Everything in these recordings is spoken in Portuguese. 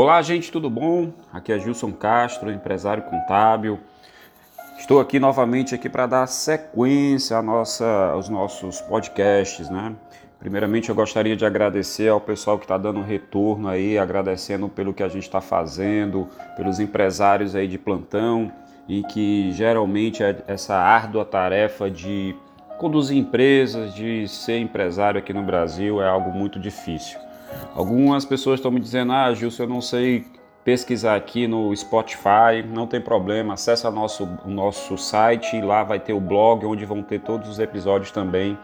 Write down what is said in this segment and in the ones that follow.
Olá, gente, tudo bom? Aqui é Gilson Castro, empresário contábil. Estou aqui novamente aqui para dar sequência nossa, aos nossos podcasts, né? Primeiramente, eu gostaria de agradecer ao pessoal que está dando retorno aí, agradecendo pelo que a gente está fazendo, pelos empresários aí de plantão e que geralmente é essa árdua tarefa de conduzir empresas, de ser empresário aqui no Brasil é algo muito difícil. Algumas pessoas estão me dizendo: Ah, Gilson, eu não sei pesquisar aqui no Spotify, não tem problema, acessa nosso, o nosso site, lá vai ter o blog onde vão ter todos os episódios também,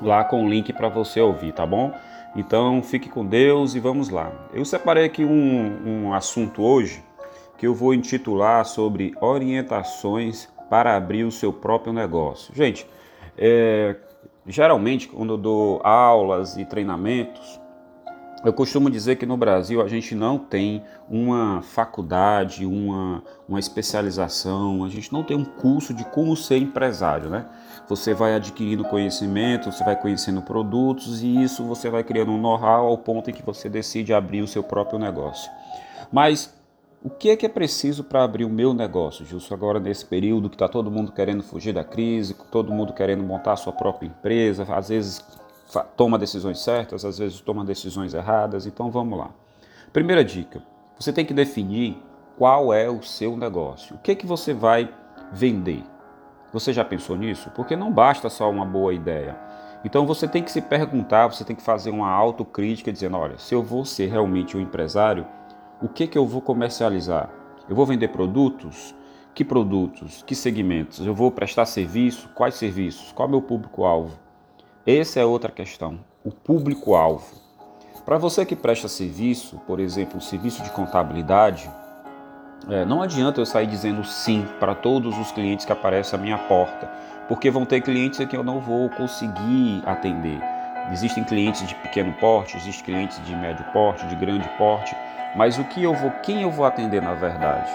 lá com o link para você ouvir, tá bom? Então fique com Deus e vamos lá. Eu separei aqui um, um assunto hoje que eu vou intitular sobre orientações para abrir o seu próprio negócio. Gente, é, geralmente quando eu dou aulas e treinamentos, eu costumo dizer que no Brasil a gente não tem uma faculdade, uma, uma especialização, a gente não tem um curso de como ser empresário, né? Você vai adquirindo conhecimento, você vai conhecendo produtos e isso você vai criando um know-how ao ponto em que você decide abrir o seu próprio negócio. Mas o que é que é preciso para abrir o meu negócio, Justo agora nesse período que está todo mundo querendo fugir da crise, todo mundo querendo montar a sua própria empresa, às vezes toma decisões certas, às vezes toma decisões erradas. Então vamos lá. Primeira dica: você tem que definir qual é o seu negócio. O que é que você vai vender? Você já pensou nisso? Porque não basta só uma boa ideia. Então você tem que se perguntar, você tem que fazer uma autocrítica dizendo, olha, se eu vou ser realmente um empresário, o que que eu vou comercializar? Eu vou vender produtos? Que produtos? Que segmentos? Eu vou prestar serviço? Quais serviços? Qual é o meu público-alvo? Essa é outra questão, o público-alvo. Para você que presta serviço, por exemplo, serviço de contabilidade, é, não adianta eu sair dizendo sim para todos os clientes que aparecem à minha porta, porque vão ter clientes que eu não vou conseguir atender. Existem clientes de pequeno porte, existem clientes de médio porte, de grande porte, mas o que eu vou, quem eu vou atender na verdade?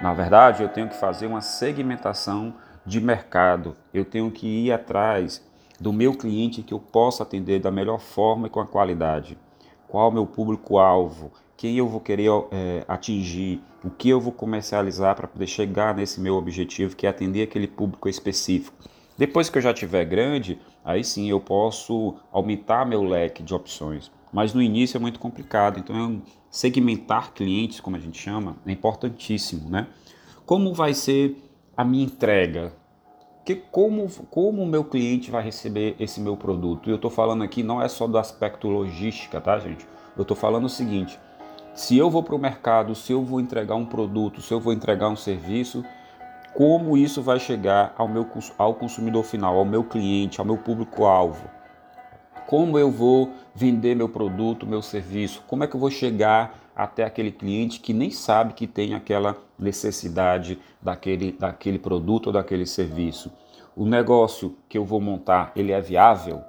Na verdade, eu tenho que fazer uma segmentação de mercado. Eu tenho que ir atrás do meu cliente que eu possa atender da melhor forma e com a qualidade. Qual o meu público-alvo? Quem eu vou querer é, atingir? O que eu vou comercializar para poder chegar nesse meu objetivo, que é atender aquele público específico. Depois que eu já tiver grande, aí sim eu posso aumentar meu leque de opções. Mas no início é muito complicado, então segmentar clientes, como a gente chama, é importantíssimo, né? Como vai ser a minha entrega? Que como como o meu cliente vai receber esse meu produto. E eu estou falando aqui não é só do aspecto logística, tá, gente? Eu estou falando o seguinte: se eu vou para o mercado, se eu vou entregar um produto, se eu vou entregar um serviço, como isso vai chegar ao meu ao consumidor final, ao meu cliente, ao meu público-alvo? Como eu vou vender meu produto, meu serviço? Como é que eu vou chegar até aquele cliente que nem sabe que tem aquela necessidade daquele, daquele produto ou daquele serviço. O negócio que eu vou montar, ele é viável?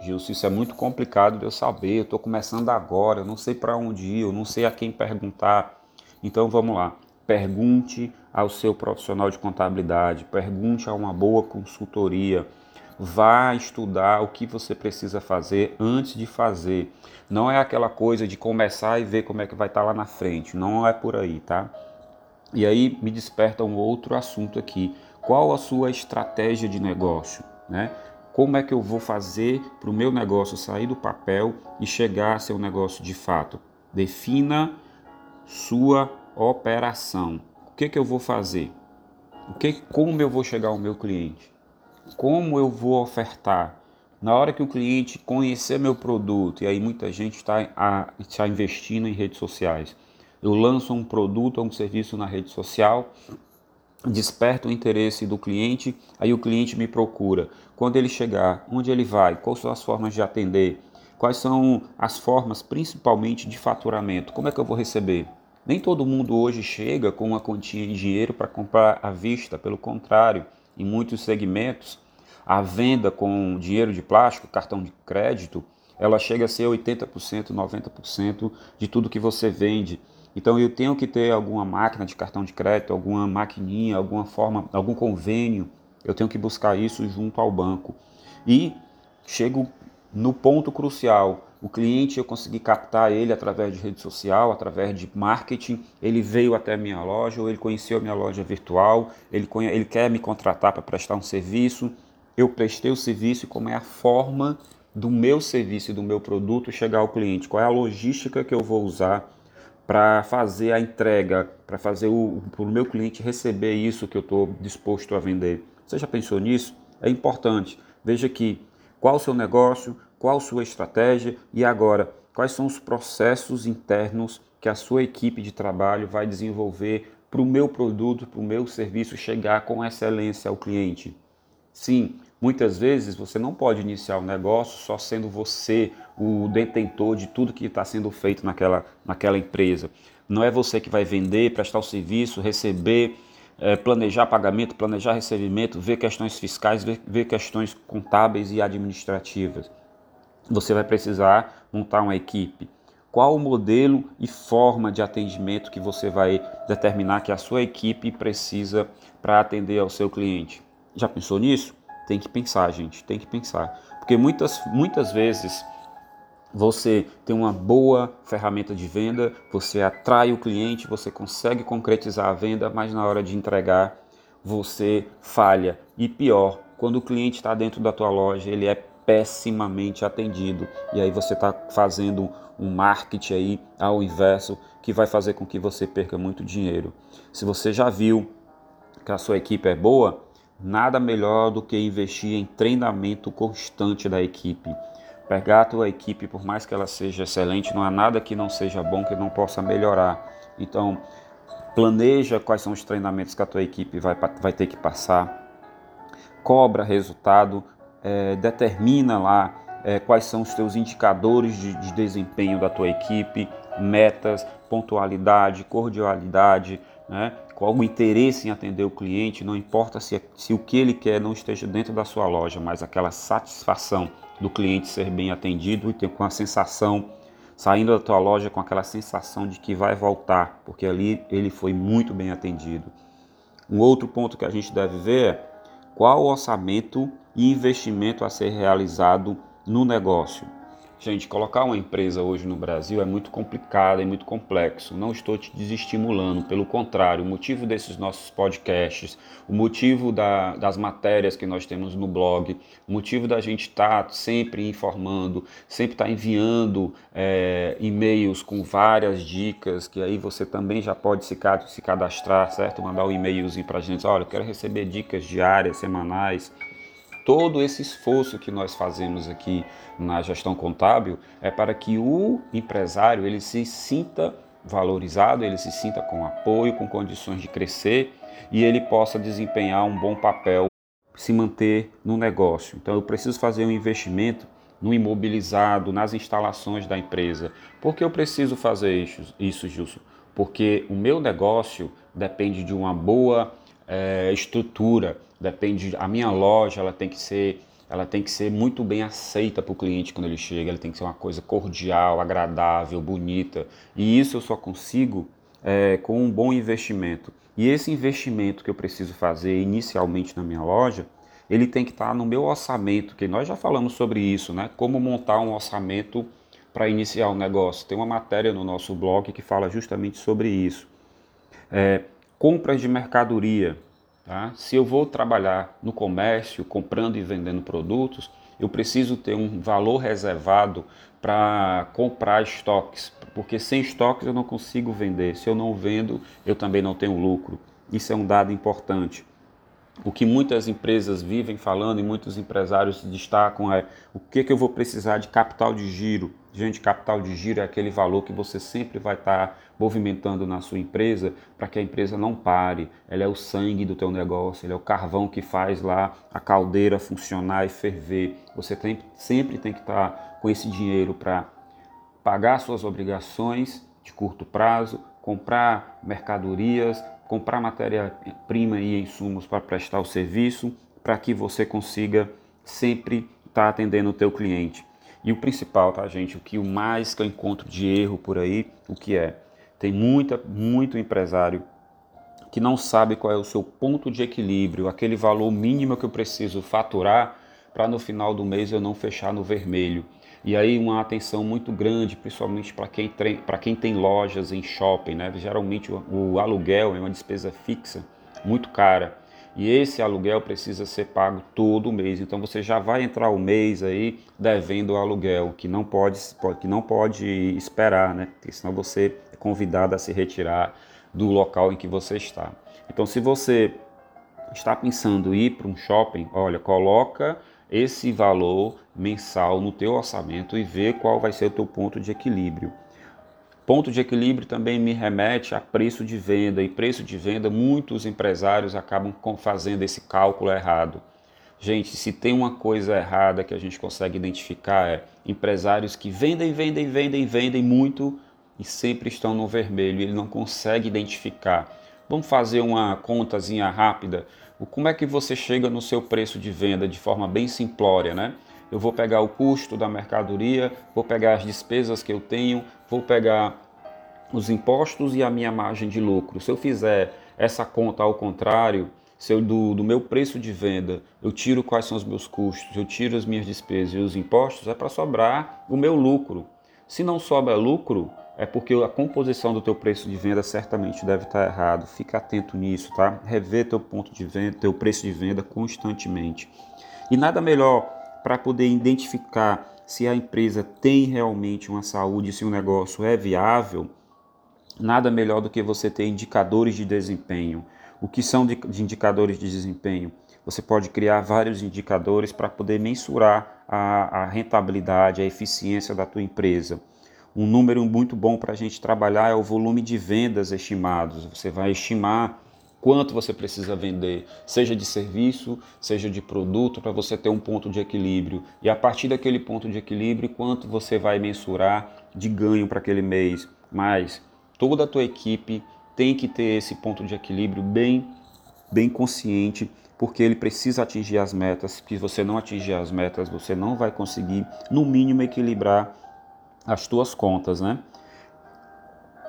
Gilson, isso é muito complicado de eu saber, eu estou começando agora, eu não sei para onde ir, eu não sei a quem perguntar. Então vamos lá, pergunte ao seu profissional de contabilidade, pergunte a uma boa consultoria, vá estudar o que você precisa fazer antes de fazer. Não é aquela coisa de começar e ver como é que vai estar tá lá na frente, não é por aí, tá? E aí me desperta um outro assunto aqui. Qual a sua estratégia de negócio, né? Como é que eu vou fazer para o meu negócio sair do papel e chegar a ser um negócio de fato? Defina sua operação. O que, que eu vou fazer? O que, como eu vou chegar ao meu cliente? Como eu vou ofertar. Na hora que o cliente conhecer meu produto, e aí muita gente está, está investindo em redes sociais. Eu lanço um produto ou um serviço na rede social, desperta o interesse do cliente, aí o cliente me procura. Quando ele chegar, onde ele vai? Quais são as formas de atender? Quais são as formas, principalmente, de faturamento? Como é que eu vou receber? Nem todo mundo hoje chega com uma quantia de dinheiro para comprar à vista, pelo contrário, em muitos segmentos, a venda com dinheiro de plástico, cartão de crédito, ela chega a ser 80%, 90% de tudo que você vende. Então eu tenho que ter alguma máquina de cartão de crédito, alguma maquininha, alguma forma, algum convênio. Eu tenho que buscar isso junto ao banco. E chego no ponto crucial. O cliente eu consegui captar ele através de rede social, através de marketing. Ele veio até a minha loja, ou ele conheceu a minha loja virtual, ele, conhe... ele quer me contratar para prestar um serviço. Eu prestei o serviço e como é a forma do meu serviço e do meu produto chegar ao cliente? Qual é a logística que eu vou usar para fazer a entrega, para fazer o, o meu cliente receber isso que eu estou disposto a vender? Você já pensou nisso? É importante. Veja aqui qual o seu negócio, qual sua estratégia e agora quais são os processos internos que a sua equipe de trabalho vai desenvolver para o meu produto, para o meu serviço chegar com excelência ao cliente. Sim, muitas vezes você não pode iniciar o um negócio só sendo você o detentor de tudo que está sendo feito naquela, naquela empresa. Não é você que vai vender, prestar o serviço, receber, é, planejar pagamento, planejar recebimento, ver questões fiscais, ver, ver questões contábeis e administrativas você vai precisar montar uma equipe. Qual o modelo e forma de atendimento que você vai determinar que a sua equipe precisa para atender ao seu cliente? Já pensou nisso? Tem que pensar, gente, tem que pensar. Porque muitas, muitas vezes você tem uma boa ferramenta de venda, você atrai o cliente, você consegue concretizar a venda, mas na hora de entregar você falha. E pior, quando o cliente está dentro da tua loja, ele é pessimamente atendido. E aí você está fazendo um marketing aí ao inverso que vai fazer com que você perca muito dinheiro. Se você já viu que a sua equipe é boa, nada melhor do que investir em treinamento constante da equipe. Pegar a tua equipe, por mais que ela seja excelente, não há nada que não seja bom que não possa melhorar. Então, planeja quais são os treinamentos que a tua equipe vai, vai ter que passar, cobra resultado, é, determina lá é, quais são os teus indicadores de, de, desempenho da tua equipe, metas, pontualidade, cordialidade, né? qual o interesse em atender o cliente, não importa se, se o que ele quer não esteja dentro da sua loja, mas aquela satisfação do cliente ser bem atendido e ter com a sensação, saindo da tua loja com aquela sensação de que vai voltar, porque ali ele foi muito bem atendido. Um outro ponto que a gente deve ver é qual o orçamento investimento a ser realizado no negócio. Gente, colocar uma empresa hoje no Brasil é muito complicado e muito complexo. Não estou te desestimulando, pelo contrário, o motivo desses nossos podcasts, o motivo da, das matérias que nós temos no blog, o motivo da gente estar tá sempre informando, sempre estar tá enviando é, e-mails com várias dicas, que aí você também já pode se, se cadastrar, certo? Mandar um e-mailzinho para a gente, olha, eu quero receber dicas diárias, semanais todo esse esforço que nós fazemos aqui na gestão contábil é para que o empresário ele se sinta valorizado, ele se sinta com apoio, com condições de crescer e ele possa desempenhar um bom papel, se manter no negócio. Então eu preciso fazer um investimento no imobilizado, nas instalações da empresa. Por que eu preciso fazer isso, isso Gilson? Porque o meu negócio depende de uma boa é, estrutura, depende a minha loja ela tem que ser ela tem que ser muito bem aceita para o cliente quando ele chega. Ela tem que ser uma coisa cordial agradável bonita. E isso eu só consigo é, com um bom investimento. E esse investimento que eu preciso fazer inicialmente na minha loja ele tem que estar no meu orçamento que nós já falamos sobre isso né? Como montar um orçamento para iniciar um negócio. Tem uma matéria no nosso blog que fala justamente sobre isso. É, compras de mercadoria Tá? Se eu vou trabalhar no comércio, comprando e vendendo produtos, eu preciso ter um valor reservado para comprar estoques, porque sem estoques eu não consigo vender. Se eu não vendo, eu também não tenho lucro. Isso é um dado importante. O que muitas empresas vivem falando e muitos empresários destacam é o que, que eu vou precisar de capital de giro. Gente, capital de giro é aquele valor que você sempre vai estar tá movimentando na sua empresa para que a empresa não pare. Ela é o sangue do teu negócio, ele é o carvão que faz lá a caldeira funcionar e ferver. Você tem, sempre tem que estar tá com esse dinheiro para pagar suas obrigações de curto prazo, comprar mercadorias, comprar matéria-prima e insumos para prestar o serviço, para que você consiga sempre estar tá atendendo o teu cliente. E o principal, tá, gente, o que o mais que eu encontro de erro por aí, o que é? Tem muita, muito empresário que não sabe qual é o seu ponto de equilíbrio, aquele valor mínimo que eu preciso faturar para no final do mês eu não fechar no vermelho. E aí uma atenção muito grande, principalmente para quem, quem tem lojas em shopping, né? Geralmente o, o aluguel é uma despesa fixa muito cara. E esse aluguel precisa ser pago todo mês. Então você já vai entrar o mês aí devendo o aluguel, que não pode, que não pode esperar, né? Porque senão você é convidado a se retirar do local em que você está. Então se você está pensando em ir para um shopping, olha, coloca esse valor mensal no teu orçamento e vê qual vai ser o teu ponto de equilíbrio. Ponto de equilíbrio também me remete a preço de venda, e preço de venda muitos empresários acabam fazendo esse cálculo errado. Gente, se tem uma coisa errada que a gente consegue identificar é empresários que vendem, vendem, vendem, vendem muito e sempre estão no vermelho, ele não consegue identificar. Vamos fazer uma contazinha rápida. Como é que você chega no seu preço de venda de forma bem simplória, né? eu vou pegar o custo da mercadoria, vou pegar as despesas que eu tenho, vou pegar os impostos e a minha margem de lucro. Se eu fizer essa conta ao contrário, se eu do, do meu preço de venda eu tiro quais são os meus custos, eu tiro as minhas despesas e os impostos, é para sobrar o meu lucro. Se não sobra lucro, é porque a composição do teu preço de venda certamente deve estar errado. Fica atento nisso, tá? Rever teu ponto de venda, teu preço de venda constantemente. E nada melhor para poder identificar se a empresa tem realmente uma saúde, se o negócio é viável, nada melhor do que você ter indicadores de desempenho. O que são de, indicadores de desempenho? Você pode criar vários indicadores para poder mensurar a, a rentabilidade, a eficiência da tua empresa. Um número muito bom para a gente trabalhar é o volume de vendas estimados. Você vai estimar quanto você precisa vender, seja de serviço, seja de produto, para você ter um ponto de equilíbrio. E a partir daquele ponto de equilíbrio, quanto você vai mensurar de ganho para aquele mês. Mas toda a tua equipe tem que ter esse ponto de equilíbrio bem, bem consciente, porque ele precisa atingir as metas. Se você não atingir as metas, você não vai conseguir, no mínimo, equilibrar as tuas contas, né?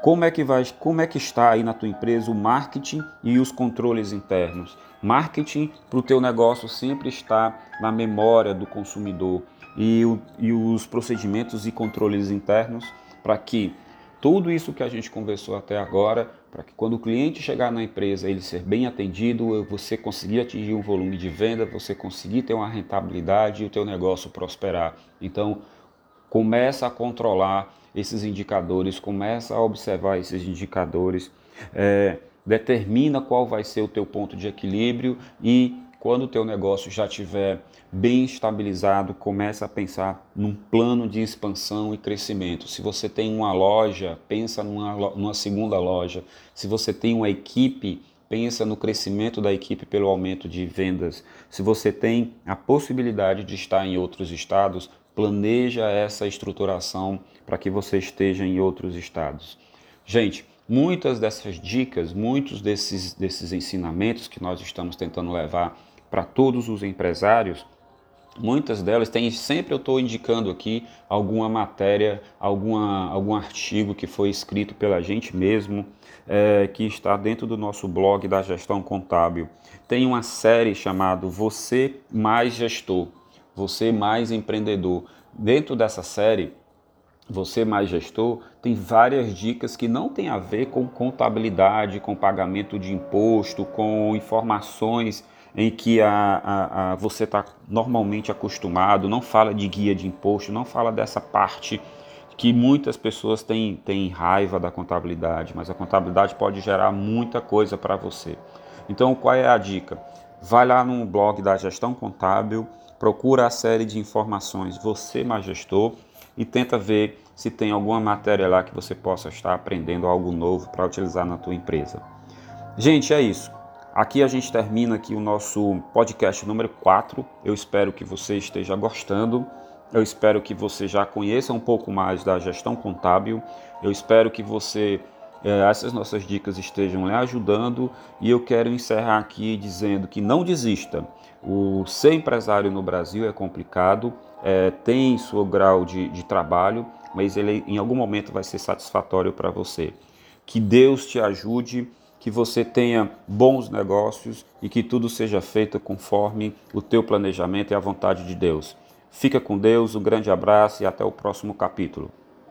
Como é que vai, como é que está aí na tua empresa o marketing e os controles internos? Marketing para o teu negócio sempre está na memória do consumidor e, o, e os procedimentos e controles internos para que tudo isso que a gente conversou até agora, para que quando o cliente chegar na empresa ele ser bem atendido, você conseguir atingir um volume de venda, você conseguir ter uma rentabilidade e o teu negócio prosperar. Então, começa a controlar esses indicadores, começa a observar esses indicadores, é, determina qual vai ser o teu ponto de equilíbrio e quando o teu negócio já estiver bem estabilizado, começa a pensar num plano de expansão e crescimento. Se você tem uma loja, pensa numa, numa segunda loja. Se você tem uma equipe, pensa no crescimento da equipe pelo aumento de vendas. Se você tem a possibilidade de estar em outros estados, planeja essa estruturação para que você esteja em outros estados. Gente, muitas dessas dicas, muitos desses, desses ensinamentos que nós estamos tentando levar para todos os empresários, muitas delas tem sempre eu estou indicando aqui alguma matéria, alguma, algum artigo que foi escrito pela gente mesmo, é, que está dentro do nosso blog da gestão contábil. Tem uma série chamada Você Mais Gestor você mais empreendedor. Dentro dessa série, você mais gestor, tem várias dicas que não tem a ver com contabilidade, com pagamento de imposto, com informações em que a, a, a você está normalmente acostumado, não fala de guia de imposto, não fala dessa parte que muitas pessoas têm, têm raiva da contabilidade, mas a contabilidade pode gerar muita coisa para você. Então, qual é a dica? Vai lá no blog da Gestão Contábil, procura a série de informações Você Mais Gestor e tenta ver se tem alguma matéria lá que você possa estar aprendendo algo novo para utilizar na tua empresa. Gente, é isso. Aqui a gente termina aqui o nosso podcast número 4. Eu espero que você esteja gostando. Eu espero que você já conheça um pouco mais da gestão contábil. Eu espero que você essas nossas dicas estejam lhe ajudando e eu quero encerrar aqui dizendo que não desista. O ser empresário no Brasil é complicado, é, tem seu grau de, de trabalho, mas ele em algum momento vai ser satisfatório para você. Que Deus te ajude, que você tenha bons negócios e que tudo seja feito conforme o teu planejamento e a vontade de Deus. Fica com Deus, um grande abraço e até o próximo capítulo.